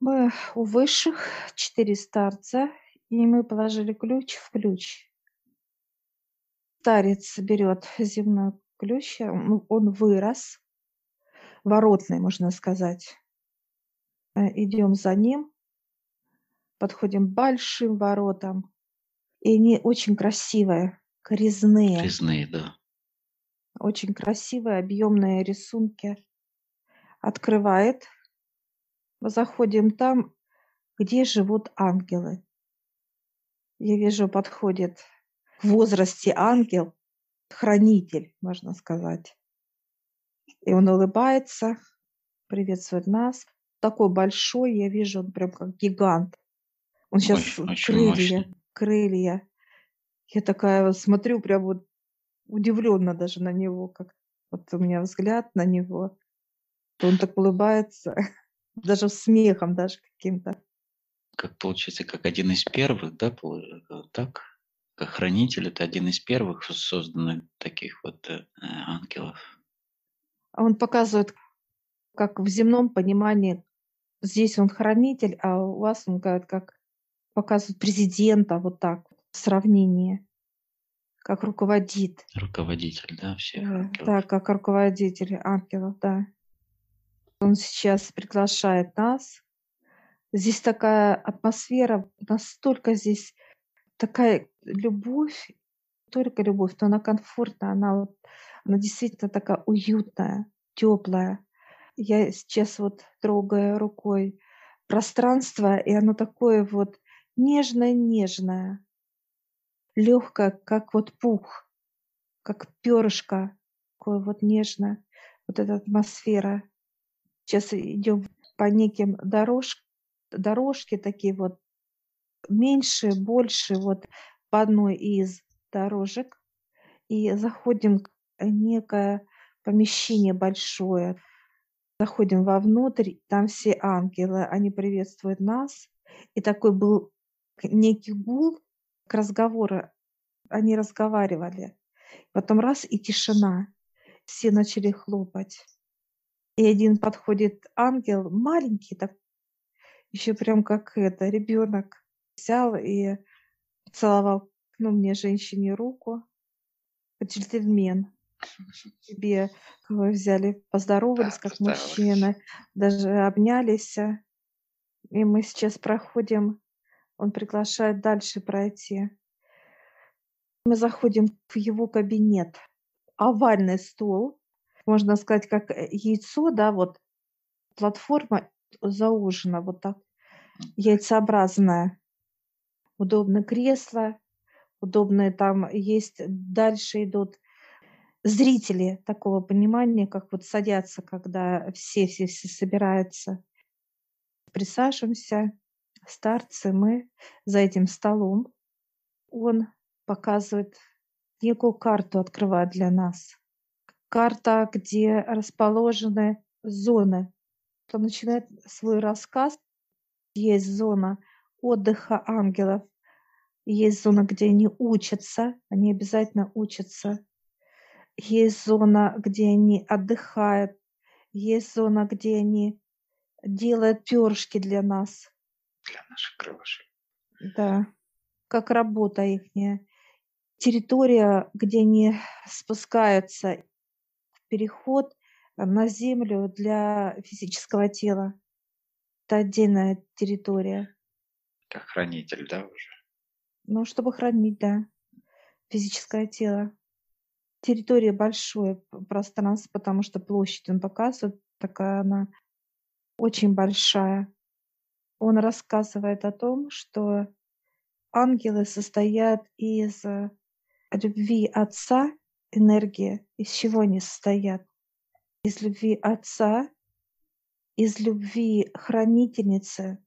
Мы у высших, четыре старца, и мы положили ключ в ключ. Старец берет земной ключ, он он вырос, воротный, можно сказать. Э, Идем за ним, подходим к большим воротам, и они очень красивые, резные, Резные, да. очень красивые, объемные рисунки. Открывает. Мы заходим там, где живут ангелы. Я вижу, подходит в возрасте ангел, хранитель, можно сказать. И он улыбается, приветствует нас. Такой большой, я вижу, он прям как гигант. Он сейчас Очень, очень крылья, мощный. крылья. Я такая вот смотрю, прям вот удивленно даже на него, как вот у меня взгляд на него. Он так улыбается, даже смехом даже каким-то. Как получается, как один из первых, да, э, так? Как хранитель, это один из первых созданных таких вот э, ангелов. А он показывает, как в земном понимании здесь он хранитель, а у вас он говорит, как показывает президента, вот так, в сравнении, как руководит. Руководитель, да, всех Э, ангелов. Да, как руководитель ангелов, да. Он сейчас приглашает нас. Здесь такая атмосфера, настолько здесь такая любовь, только любовь, но она комфортная, она, вот, она действительно такая уютная, теплая. Я сейчас вот трогаю рукой пространство, и оно такое вот нежное-нежное, легкое, как вот пух, как перышко, такое вот нежное, вот эта атмосфера. Сейчас идем по неким дорож, дорожки такие вот меньше, больше вот по одной из дорожек и заходим в некое помещение большое. Заходим вовнутрь, там все ангелы, они приветствуют нас. И такой был к- некий гул к разговору. Они разговаривали. Потом раз и тишина. Все начали хлопать. И один подходит ангел, маленький, так еще прям как это, ребенок, взял и целовал, ну, мне, женщине, руку. Джентльмен. Тебе вы взяли, поздоровались Да, как мужчины, даже обнялись. И мы сейчас проходим, он приглашает дальше пройти. Мы заходим в его кабинет. Овальный стол, можно сказать, как э, яйцо, да, вот платформа заужена, вот так, яйцеобразная. Удобное кресло, удобные там есть, дальше идут зрители такого понимания, как вот садятся, когда все-все-все собираются. Присаживаемся, старцы, мы за этим столом. Он показывает некую карту, открывает для нас. Карта, где расположены зоны. Он начинает свой рассказ. Есть зона отдыха ангелов, есть зона, где они учатся, они обязательно учатся. Есть зона, где они отдыхают, есть зона, где они делают перышки для нас. Для наших крылышек. Да, как работа их. Территория, где они спускаются переход на землю для физического тела. Это отдельная территория. Как хранитель, да, уже? Ну, чтобы хранить, да, физическое тело. Территория большое пространство, потому что площадь он показывает, такая она очень большая. Он рассказывает о том, что ангелы состоят из э, любви Отца, энергии. Из чего они состоят? Из любви Отца, из любви хранительницы,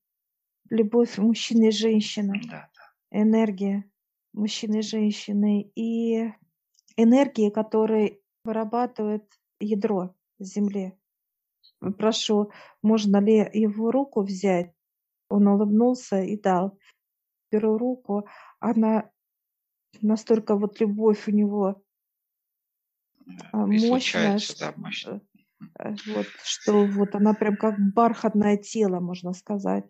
любовь мужчины и женщины, Да, энергия мужчины и женщины и энергии, которые вырабатывает ядро Земли. Прошу, можно ли его руку взять? Он улыбнулся и дал. Беру руку, она настолько вот любовь у него мощная, случается, да, мощно. э, Э, вот, что вот она прям как бархатное тело, можно сказать.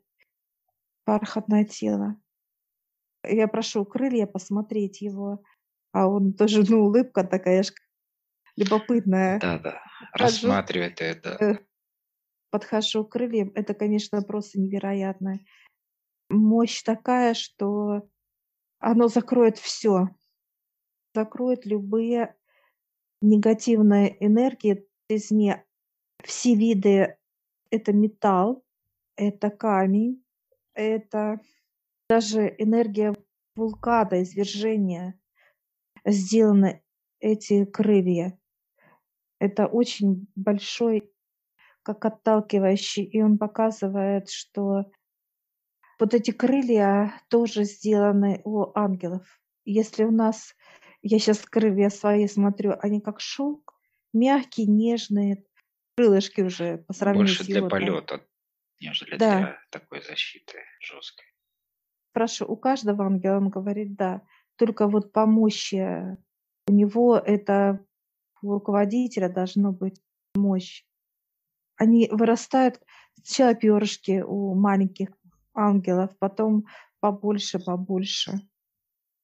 Бархатное тело. Я прошу крылья посмотреть его, а он тоже, ну, улыбка такая ж любопытная. Да-да, Подхожу, рассматривает это. э, подхожу к крыльям. Это, конечно, просто невероятно. Мощь такая, что оно закроет все, Закроет любые негативные энергии извне. Все виды это металл, это камень, это даже энергия вулкана, извержения сделаны эти крылья. Это очень большой, как отталкивающий, и он показывает, что вот эти крылья тоже сделаны у ангелов. Если у нас, я сейчас крылья свои смотрю, они как шелк, мягкие, нежные, крылышки уже по сравнению Больше с для его там. полета, нежели Да, для такой защиты жесткой. прошу, у каждого ангела он говорит, да, только вот по мощи у него это у руководителя должно быть мощь. Они вырастают сначала перышки у маленьких ангелов, потом побольше, побольше.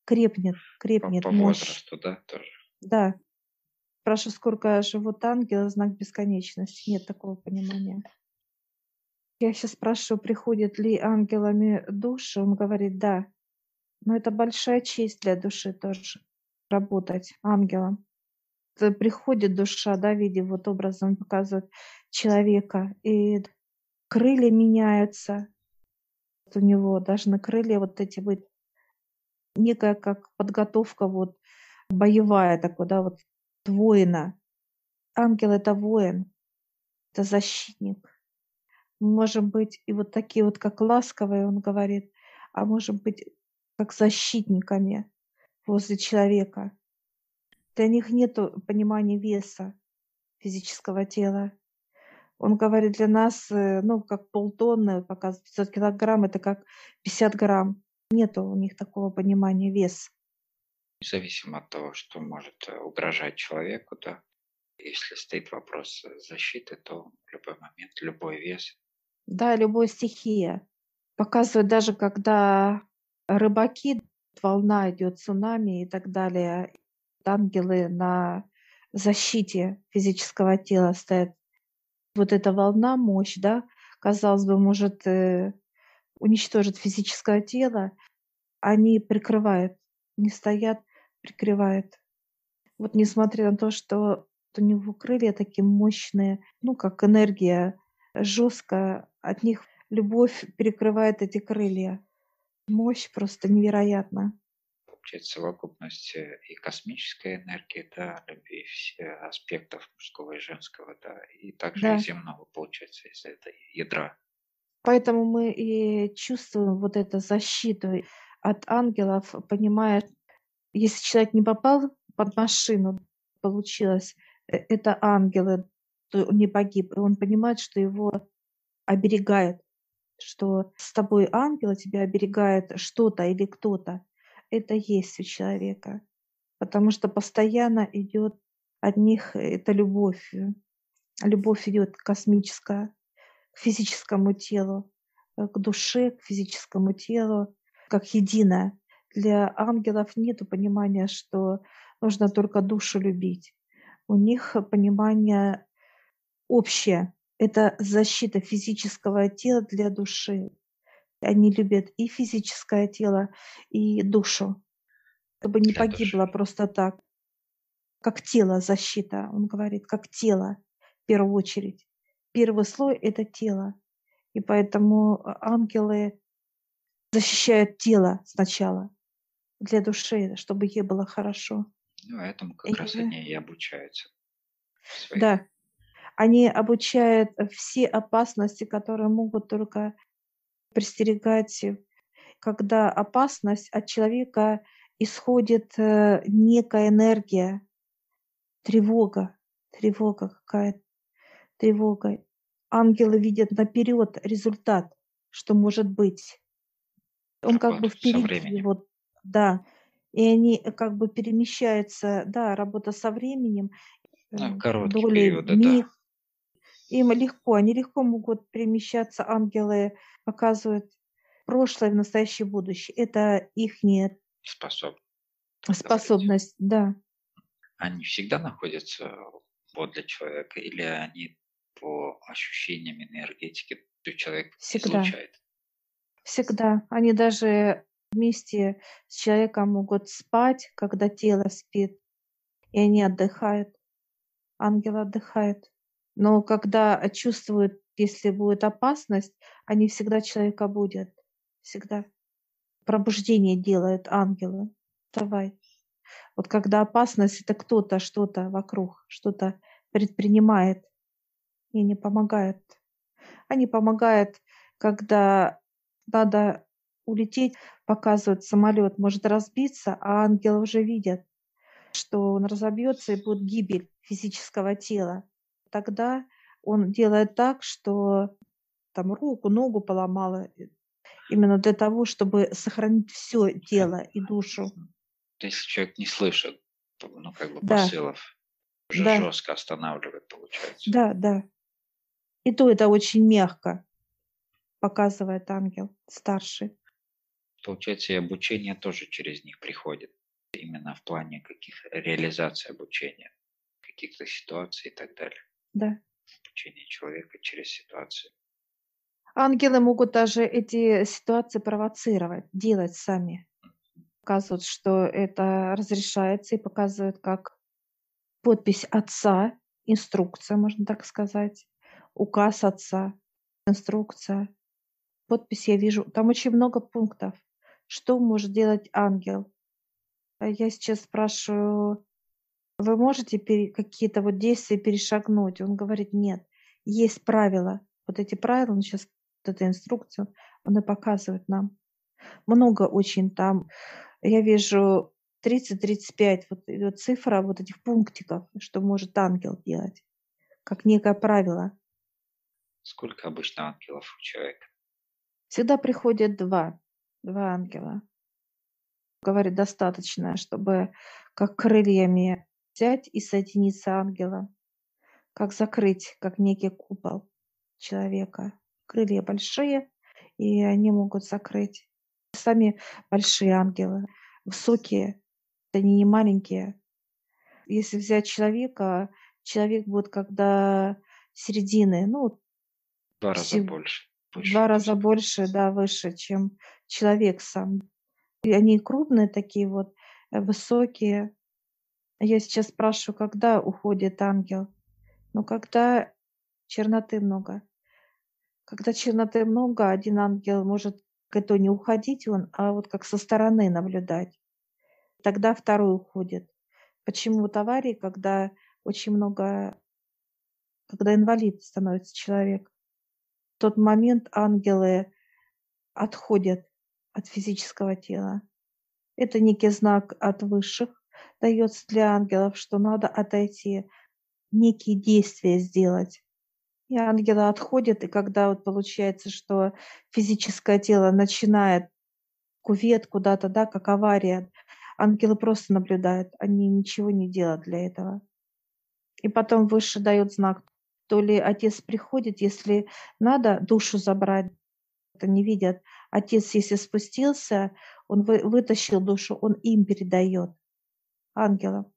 Крепнет, По, крепнет по мощь. возрасту, да, тоже. Да. Спрашиваю, сколько живут ангелы, знак бесконечности. Нет такого понимания. Я сейчас спрашиваю, приходят ли ангелами души. Он говорит, да. Но это большая честь для души тоже работать ангелом. Приходит душа, да, в виде вот образом показывает человека, и крылья меняются. Вот у него даже на крылья вот эти быть некая как подготовка вот боевая такой, да, вот воина. Ангел это воин, это защитник. Мы можем быть и вот такие вот, как ласковые, он говорит, а можем быть как защитниками возле человека. Для них нет понимания веса физического тела. Он говорит, для нас, э, ну, как полтонны, показывает 500 килограмм, это как 50 грамм. Нету у них такого понимания веса. Независимо от того, что может э, угрожать человеку, да, если стоит вопрос э, защиты, то в любой момент, любой вес. Да, любой стихия. Показывает даже, когда рыбаки, волна идет, цунами и так далее, ангелы на защите физического тела стоят. Вот эта волна, мощь, да, казалось бы, может э, уничтожить физическое тело, они прикрывают, не стоят, прикрывают. Вот несмотря на то, что у него крылья такие мощные, ну, как энергия жесткая, от них любовь перекрывает эти крылья. Мощь просто невероятна. Получается совокупность э, и космической энергии, да, любви, все аспектов мужского и женского, да, и также и Да. земного, получается, из этого ядра. Поэтому мы и чувствуем вот эту защиту от ангелов, понимая, если человек не попал под машину, получилось, э, это ангелы, то он не погиб. И он понимает, что его оберегает, что с тобой ангел, тебя оберегает что-то или кто-то. Это есть у человека. Потому что постоянно идет от них эта любовь. э, Любовь идет космическая к физическому телу, э, к душе, к физическому телу, как единое. Для ангелов нет понимания, что нужно только душу любить. У них понимание общее. Это защита физического тела для души. Они любят и физическое тело, и душу, чтобы не Для погибло души. просто так. Как тело защита, он говорит, как тело в первую очередь. Первый слой – это тело. И поэтому а, ангелы защищают тело сначала для души, чтобы ей было хорошо. Ну, этому как И, раз они и обучаются. в своих да, они обучают э, все опасности, которые могут только пристерегать, э, когда опасность от человека исходит э, некая энергия, тревога, тревога какая-то, тревога. Ангелы видят наперед результат, что может быть. Он как бы работают впереди, вот, да. И они э, как бы перемещаются, да, работа со временем, На э, короткие доли периоды, да. Им легко, они легко могут перемещаться, ангелы показывают прошлое, настоящее, будущее. Это их Способ. способность, да. Они всегда находятся подле человека или они по ощущениям энергетики человек Всегда. излучает? Всегда. Они даже вместе с человеком могут спать, когда тело спит, и они отдыхают. Ангел отдыхает. Но когда чувствуют, если будет опасность, они всегда человека будут. Всегда. Пробуждение делают ангелы. Давай. Вот когда опасность, это кто-то что-то вокруг, что-то предпринимает и не помогает. Они помогают, когда надо улететь, показывают самолет, может разбиться, а ангелы уже видят, что он разобьется и будет гибель физического тела. Тогда он делает так, что там руку, ногу поломала, э, именно для того, чтобы сохранить все тело и душу. Если человек не слышит, ну, как бы Да, посылов, уже да, жестко останавливает, получается. да, да. И то это очень мягко показывает ангел старший. Получается, и обучение тоже через них приходит. Именно в плане каких реализации обучения, каких-то ситуаций и так далее. Да. Обучение человека через ситуации. Ангелы могут даже эти ситуации провоцировать, делать сами. Показывают, что это разрешается, и показывают, как подпись отца, инструкция, можно так сказать, указ отца, инструкция. Подпись я вижу. Там очень много пунктов. Что может делать ангел? А Я сейчас спрашиваю, вы можете какие-то вот действия перешагнуть? Он говорит, нет, есть правила. Вот эти правила, он сейчас, вот эту инструкцию, он и показывает нам. Много очень там. Я вижу 30-35 вот идет цифра вот этих пунктиков, что может ангел делать, как некое правило. Сколько обычно ангелов у человека? Всегда приходят два, два ангела. Говорит, достаточно, чтобы как крыльями взять и соединиться ангелом, как закрыть, как некий купол человека. Крылья большие, и они могут закрыть. Сами большие ангелы, высокие, они не маленькие. Если взять человека, человек будет когда середины, ну, Два раза всего- больше. выше, два раза больше, да, выше, чем человек сам. И они крупные такие вот, э, высокие. Я сейчас спрашиваю, когда уходит ангел? Ну, когда черноты много. Когда черноты много, один ангел может это не уходить он, а вот как со стороны наблюдать. Тогда второй уходит. Почему вот аварии, когда очень много, когда инвалид становится человек, тот момент ангелы отходят от физического тела. Это некий знак от высших дается для ангелов, что надо отойти, некие действия сделать. И ангелы отходят, и когда вот получается, что физическое тело начинает кувет куда-то, да, как авария, ангелы просто наблюдают, они ничего не делают для этого. И потом выше дает знак, то ли отец приходит, если надо душу забрать, это не видят. Отец, если спустился, он вы- вытащил душу, он им передает, ангелам.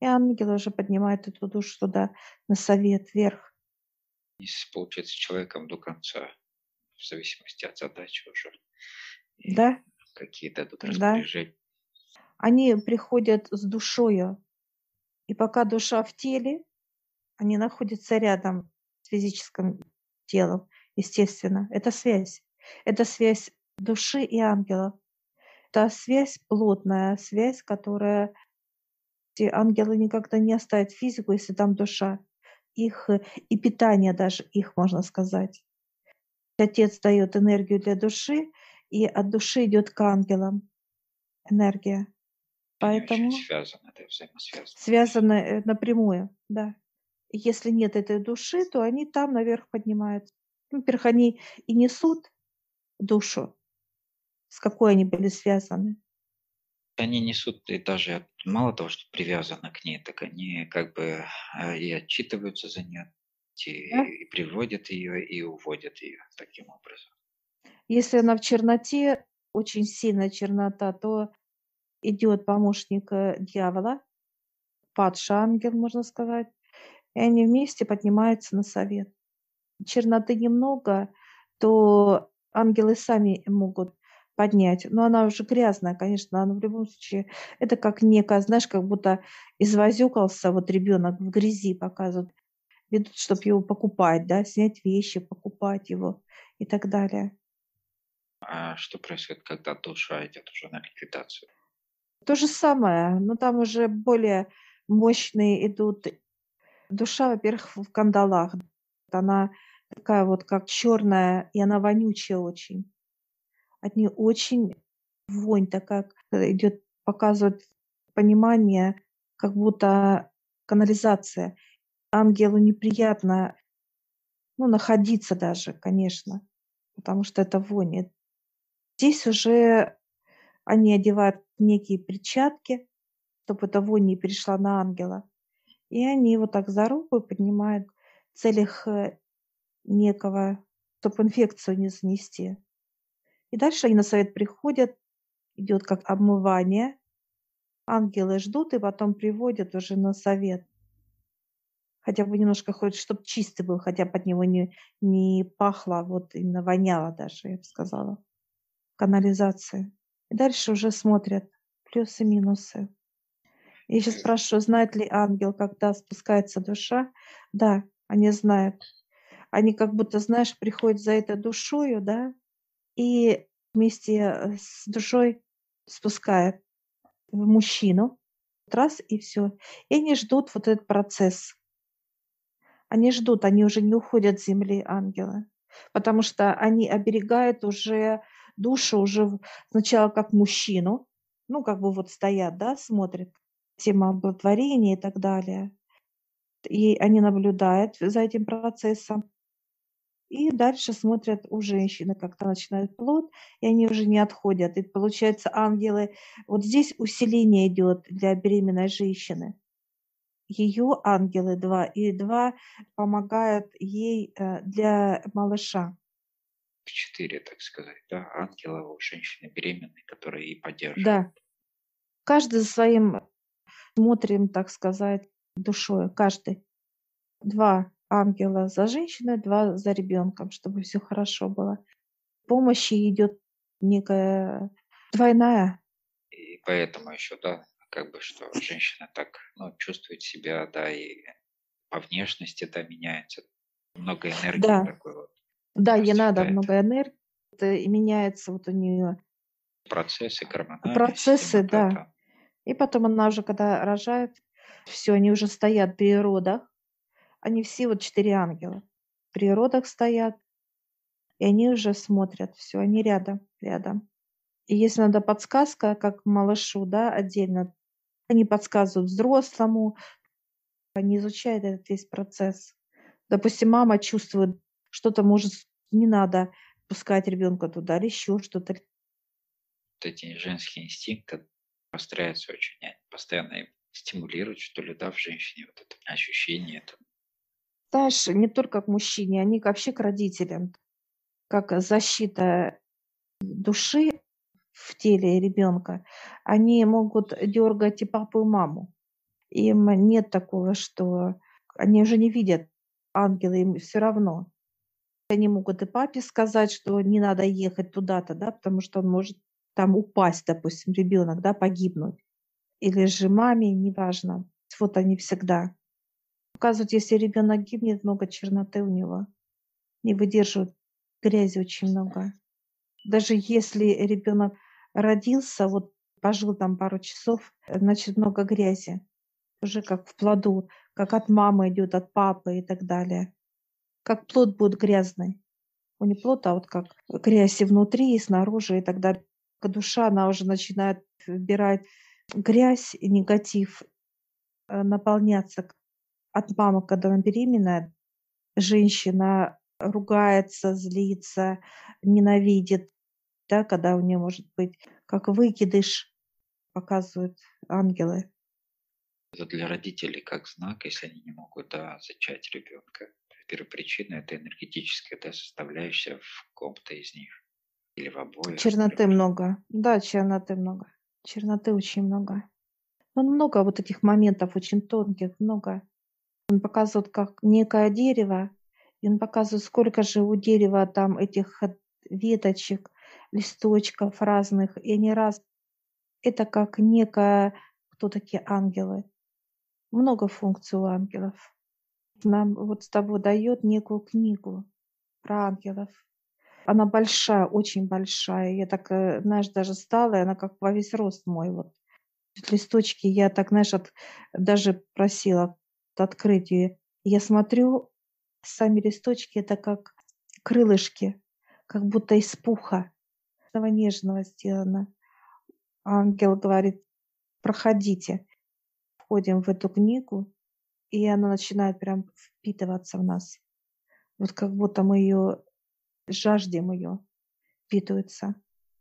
И ангелы уже поднимают эту душу туда, на совет, вверх. И с, получается, человеком до конца, в зависимости от задачи уже. И Да, какие дадут да. распоряжения. Они приходят с душою. И пока душа в теле, они находятся рядом с физическим телом, естественно. Это связь. Это связь души и ангелов. Это связь плотная, связь, которая ангелы никогда не оставят физику, если там душа. Их э, и питание даже их, можно сказать. Отец дает энергию для души, и от души идет к ангелам энергия. Поэтому очень связаны, это взаимосвязано. связаны э, напрямую, да. И если нет этой души, то они там наверх поднимаются. Во-первых, они и несут душу, с какой они были связаны. Они несут и даже мало того, что привязаны к ней, так они как бы э, и отчитываются за нее. Да? И приводят ее, и уводят ее таким образом. Если она в черноте, очень сильная чернота, то идет помощник э, дьявола, падший ангел, можно сказать, и они вместе поднимаются на совет. Черноты немного, то ангелы сами могут поднять. Но она уже грязная, конечно, она в любом случае, это как некая, знаешь, как будто извозюкался вот ребенок в грязи показывают, ведут, чтобы его покупать, да, снять вещи, покупать его и так далее. А что происходит, когда душа идет уже на ликвидацию? То же самое, но там уже более мощные идут. Душа, во-первых, в кандалах. Она такая вот как черная, и она вонючая очень. От нее очень вонь такая идет, показывает понимание, как будто канализация. Ангелу неприятно ну, находиться даже, конечно, потому что это вонь. Здесь уже они одевают некие перчатки, чтобы эта вонь не перешла на ангела. И они его так за руку поднимают в целях э, некого, чтобы инфекцию не занести. И дальше они на совет приходят, идет как обмывание. Ангелы ждут и потом приводят уже на совет. Хотя бы немножко хоть, чтобы чистый был, хотя бы от него не, не пахло, а вот именно воняло даже, я бы сказала. Канализация. И дальше уже смотрят плюсы, минусы. Я сейчас спрашиваю, знает ли ангел, когда спускается душа? Да, они знают. Они как будто, знаешь, приходят за этой душою, да, и вместе э, с душой спускает в мужчину. Раз и все. И они ждут вот этот процесс. Они ждут, они уже не уходят с земли ангелы, потому что они оберегают уже душу уже сначала как мужчину, ну, как бы вот стоят, да, смотрят, тема оплодотворения и так далее. И они наблюдают за этим процессом. И дальше смотрят у женщины, как-то начинает плод, и они уже не отходят. И получается, ангелы, вот здесь усиление идет для беременной женщины. Ее ангелы два, и два помогают ей э, для малыша. Четыре, так сказать, да, ангела у женщины беременной, которые и поддерживают. Да. Каждый за своим смотрим, так сказать, душой, каждый. Два ангела за женщиной, два за ребенком, чтобы все хорошо было. Помощи идет некая двойная. И поэтому еще, да, как бы, что женщина так ну, чувствует себя, да, и по внешности, да, меняется. Много энергии да. такой вот. Да, ей надо много энергии, это и меняется вот у нее. Процессы гормональные. Процессы, да. И потом она уже, когда рожает, все, они уже стоят при родах, они все вот четыре ангела. При родах стоят, и они уже смотрят все, они рядом, рядом. И если надо подсказка, как малышу, да, отдельно, они подсказывают взрослому, они изучают этот весь процесс. Допустим, мама чувствует, что-то может, не надо пускать ребенка туда или еще что-то. Вот эти женские инстинкты постараются очень постоянно стимулировать, что ли, да, в женщине вот это ощущение, это знаешь, не только к мужчине, они вообще к родителям. Как защита души в теле ребенка, они могут дергать и папу, и маму. Им нет такого, что они уже не видят ангела, им все равно. Они могут и папе сказать, что не надо ехать туда-то, да, потому что он может там упасть, допустим, ребенок, да, погибнуть. Или же маме, неважно. Вот они всегда показывают, если ребенок гибнет, много черноты у него. Не выдерживают грязи очень много. Даже если ребенок родился, вот пожил там пару часов, значит много грязи. Уже как в плоду, как от мамы идет, от папы и так далее. Как плод будет грязный. У не плод, а вот как грязь и внутри, и снаружи, и тогда душа, она уже начинает вбирать грязь и негатив, э, наполняться от мамы, когда она беременная, женщина ругается, злится, ненавидит, да, когда у нее может быть как выкидыш, показывают ангелы. Это для родителей как знак, если они не могут да, зачать ребенка. первопричина– это энергетическая да, составляющая в ком-то из них или в обоих. Черноты много. Да, черноты много. Черноты очень много. Он много вот этих моментов очень тонких, много. Он показывает как некое дерево, и он показывает, сколько же у дерева там этих веточек, листочков разных, и они раз. Это как некое, кто такие ангелы. Много функций у ангелов. Нам вот с тобой дает некую книгу про ангелов. Она большая, очень большая. Я так, э, знаешь, даже стала, и она как во весь рост мой. Вот листочки я так, знаешь, от, даже просила открыть ее. Я смотрю, сами листочки это как крылышки, как будто из пуха, этого нежного сделано. Ангел говорит, проходите. Входим в эту книгу, и она начинает прям впитываться в нас. Вот как будто мы ее жаждем ее, впитывается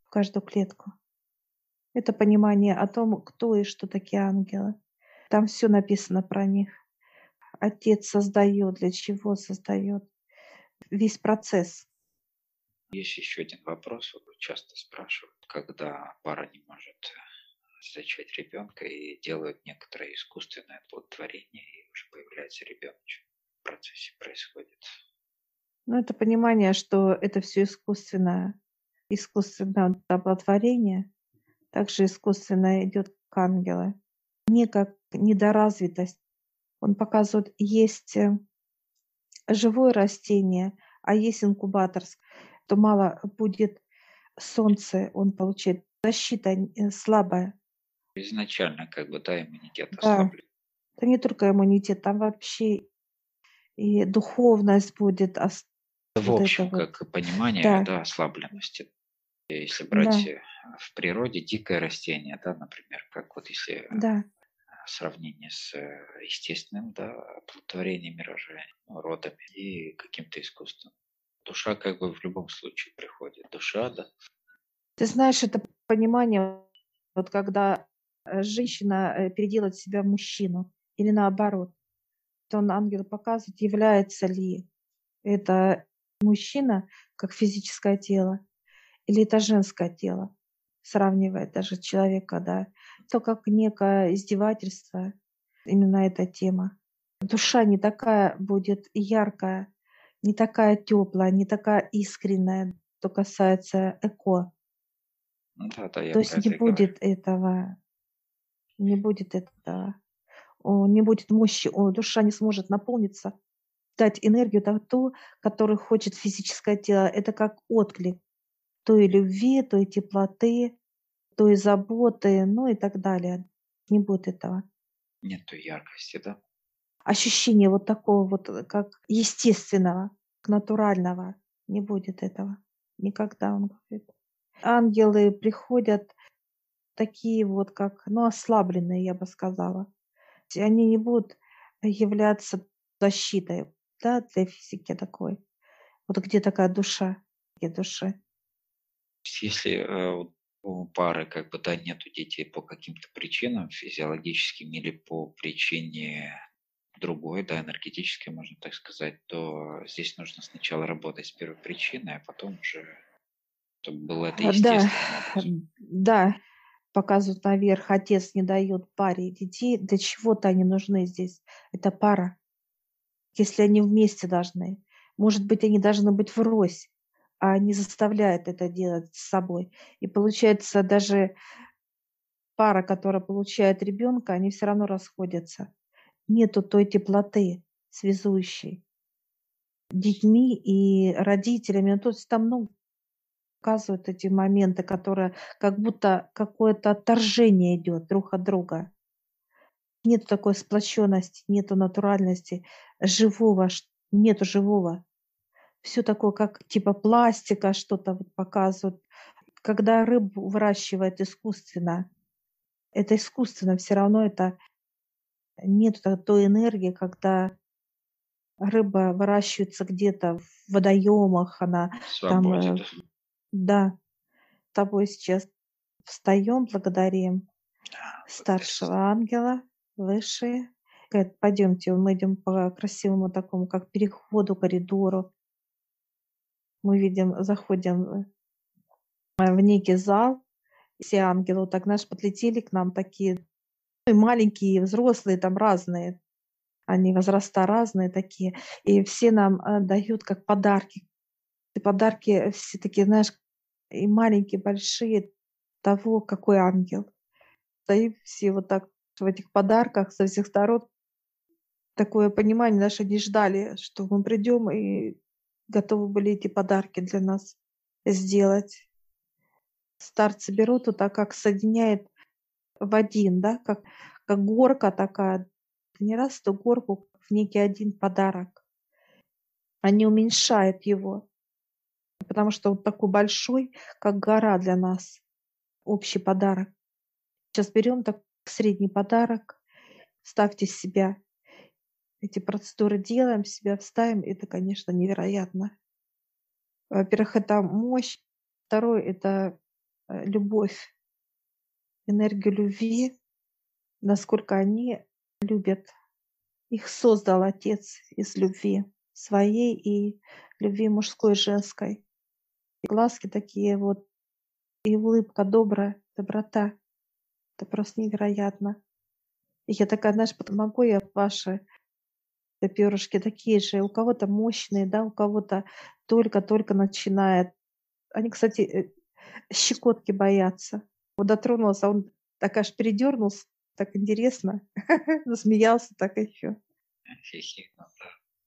в каждую клетку. Это понимание о том, кто и что такие ангелы. Там все написано про них. Отец создает, для чего создает. Весь процесс. Есть еще один вопрос, часто спрашивают, когда пара не может э, зачать ребенка и делают некоторое искусственное оплодотворение, и уже появляется ребеночек. В процессе происходит. Ну, это понимание, что это все искусственное, искусственное оплодотворение, также искусственно идет к ангелу. Не как недоразвитость. Он показывает, есть э, живое растение, а есть инкубаторское то мало будет солнца, он получит. Защита э, слабая. Изначально как бы, да, иммунитет Да. ослаблен. Это не только иммунитет, там вообще и духовность будет. В вот это общем, вот. как понимание, Да. да, ослабленности. Если Да, брать э, в природе дикое растение, да, например, как вот если да. сравнение с э, естественным, да, оплодотворениями, рожанием, ну, родами и каким-то искусством. Душа как бы в любом случае приходит. Душа, да, Ты знаешь, это понимание, вот когда э, женщина переделает себя в мужчину или наоборот, то он ангел показывает, является ли это мужчина как физическое тело или это женское тело, сравнивает даже человека, да, то как некое издевательство, именно эта тема. Душа не такая будет яркая, не такая теплая, не такая искренняя, что касается эко. ну да, да, я То есть не говорю. будет этого, не будет этого, не будет мощи, душа не сможет наполниться, дать энергию та- ту, которую хочет физическое тело. Это как отклик той любви, той теплоты, той заботы, ну и так далее. Не будет этого. Нету яркости, да. Ощущение вот такого вот, э, как естественного, натурального. Не будет этого. Никогда, он говорит. Ангелы приходят такие вот, как, ну, ослабленные, я бы сказала. Они не будут являться защитой, да, для физики такой. Вот где такая душа, где души. Если э, у пары как бы да нету детей по каким-то причинам физиологическим или по причине другой, да, энергетической, можно так сказать, то здесь нужно сначала работать с первой причиной, а потом уже, чтобы было это А, Да, да, показывают наверх, отец не дает паре детей. Для чего-то они нужны здесь. Это пара. Если они вместе должны. Может быть, они должны быть врозь, а не заставляют это делать с собой. И получается, даже пара, которая получает ребенка, они все равно расходятся. Нету той теплоты связующей детьми и родителями. Ну, То есть там ну, показывают эти моменты, которые как будто какое-то отторжение идет друг от друга. Нету такой сплоченности, нету натуральности, живого, нету живого. Все такое, как типа пластика, что-то вот показывают. Когда рыбу выращивают искусственно, это искусственно, все равно это нет той энергии, когда рыба выращивается где-то в водоемах, она В там, э, да. с тобой сейчас встаем, благодарим Да, вот старшего ангела, высшие, Говорит, пойдемте, мы идем по красивому такому, как переходу, коридору. Мы видим, заходим в некий зал, все ангелы вот так, знаешь, подлетели к нам такие, ну, и маленькие, и взрослые, там разные, они возраста разные такие, и все нам э, дают как подарки. И подарки все такие, знаешь, и маленькие, большие, того, какой ангел. Стоим все вот так в этих подарках со всех сторон. Такое понимание, наши не ждали, что мы придем и готовы были эти подарки для нас сделать. Старцы берут так, как соединяет в один, да, как, как горка такая. Не раз эту горку в некий один подарок. Они уменьшают его, потому что он такой большой, как гора для нас. Общий подарок. Сейчас берем так средний подарок, ставьте себя. Эти процедуры делаем, себя вставим. Это, конечно, невероятно. Во-первых, это мощь. Второе – это э, любовь, энергию любви, насколько они любят. Их создал Отец из любви своей и любви мужской женской. И глазки такие вот, и улыбка добрая, доброта. Это просто невероятно. И я такая, знаешь, могу я ваши перышки такие же, у кого-то мощные, да, у кого-то только-только начинает. Они, кстати, э, щекотки боятся. Вот дотронулся, он так аж передернулся, так интересно, засмеялся так еще.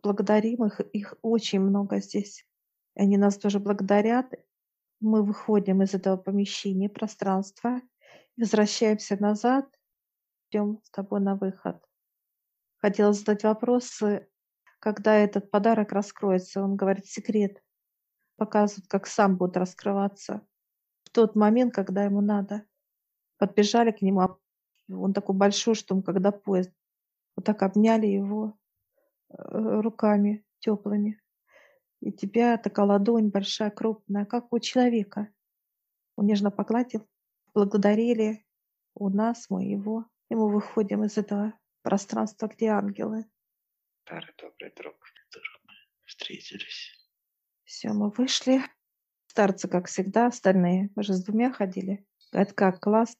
Благодарим их, их очень много здесь. Они нас тоже благодарят. Мы выходим из этого помещения, пространства, возвращаемся назад, идем с тобой на выход. Хотела задать вопрос, когда этот подарок раскроется. Он говорит секрет. Показывает, как сам будет раскрываться. В тот момент, когда ему надо. Подбежали к нему, он такой большой, что он когда поезд. Вот так обняли его э, руками теплыми. И тебя такая ладонь большая, крупная, как у человека. Он нежно погладил, благодарили у нас, мы его. И мы выходим из этого пространства, где ангелы. Старый добрый друг, которым мы встретились. Все, мы вышли. Старцы, как всегда, остальные. Мы же с двумя ходили. Это как класс.